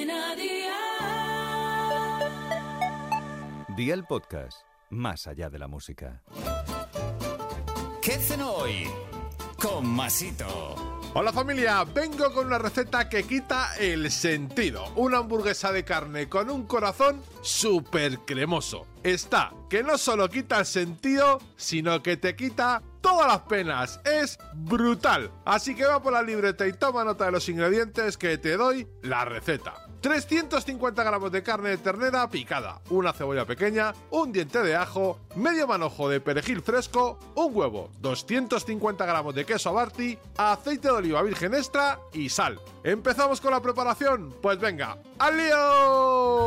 Cadena Dial. Día el podcast, más allá de la música. ¿Qué cenó hoy? Con Masito. Hola familia, vengo con una receta que quita el sentido. Una hamburguesa de carne con un corazón súper cremoso. Está que no solo quita el sentido, sino que te quita todas las penas. Es brutal. Así que va por la libreta y toma nota de los ingredientes que te doy la receta. 350 gramos de carne de ternera picada, una cebolla pequeña, un diente de ajo, medio manojo de perejil fresco, un huevo, 250 gramos de queso abarti, aceite de oliva virgen extra y sal. ¿Empezamos con la preparación? Pues venga, ¡al lío!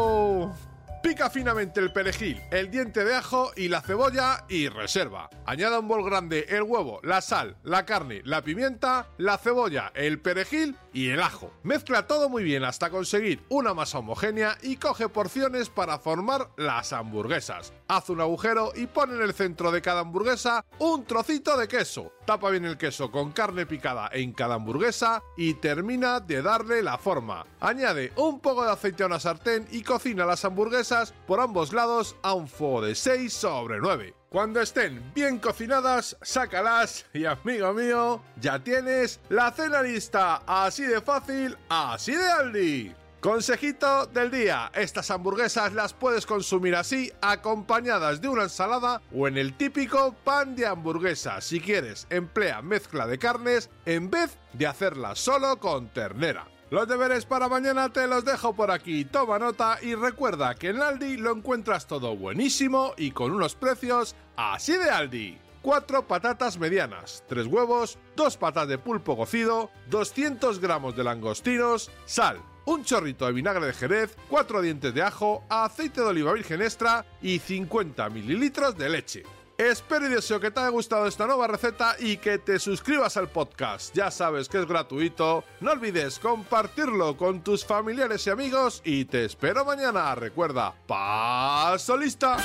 Pica finamente el perejil, el diente de ajo y la cebolla y reserva. Añada un bol grande el huevo, la sal, la carne, la pimienta, la cebolla, el perejil y el ajo. Mezcla todo muy bien hasta conseguir una masa homogénea y coge porciones para formar las hamburguesas. Haz un agujero y pon en el centro de cada hamburguesa un trocito de queso. Tapa bien el queso con carne picada en cada hamburguesa y termina de darle la forma. Añade un poco de aceite a una sartén y cocina las hamburguesas por ambos lados a un fuego de 6 sobre 9. Cuando estén bien cocinadas, sácalas y amigo mío, ya tienes la cena lista. Así de fácil, así de Aldi. Consejito del día, estas hamburguesas las puedes consumir así, acompañadas de una ensalada o en el típico pan de hamburguesa. Si quieres, emplea mezcla de carnes en vez de hacerla solo con ternera. Los deberes para mañana te los dejo por aquí. Toma nota y recuerda que en Aldi lo encuentras todo buenísimo y con unos precios así de Aldi. 4 patatas medianas, 3 huevos, 2 patas de pulpo cocido, 200 gramos de langostinos, sal, un chorrito de vinagre de jerez, 4 dientes de ajo, aceite de oliva virgen extra y 50 mililitros de leche. Espero y deseo que te haya gustado esta nueva receta y que te suscribas al podcast. Ya sabes que es gratuito. No olvides compartirlo con tus familiares y amigos y te espero mañana. Recuerda, paso lista.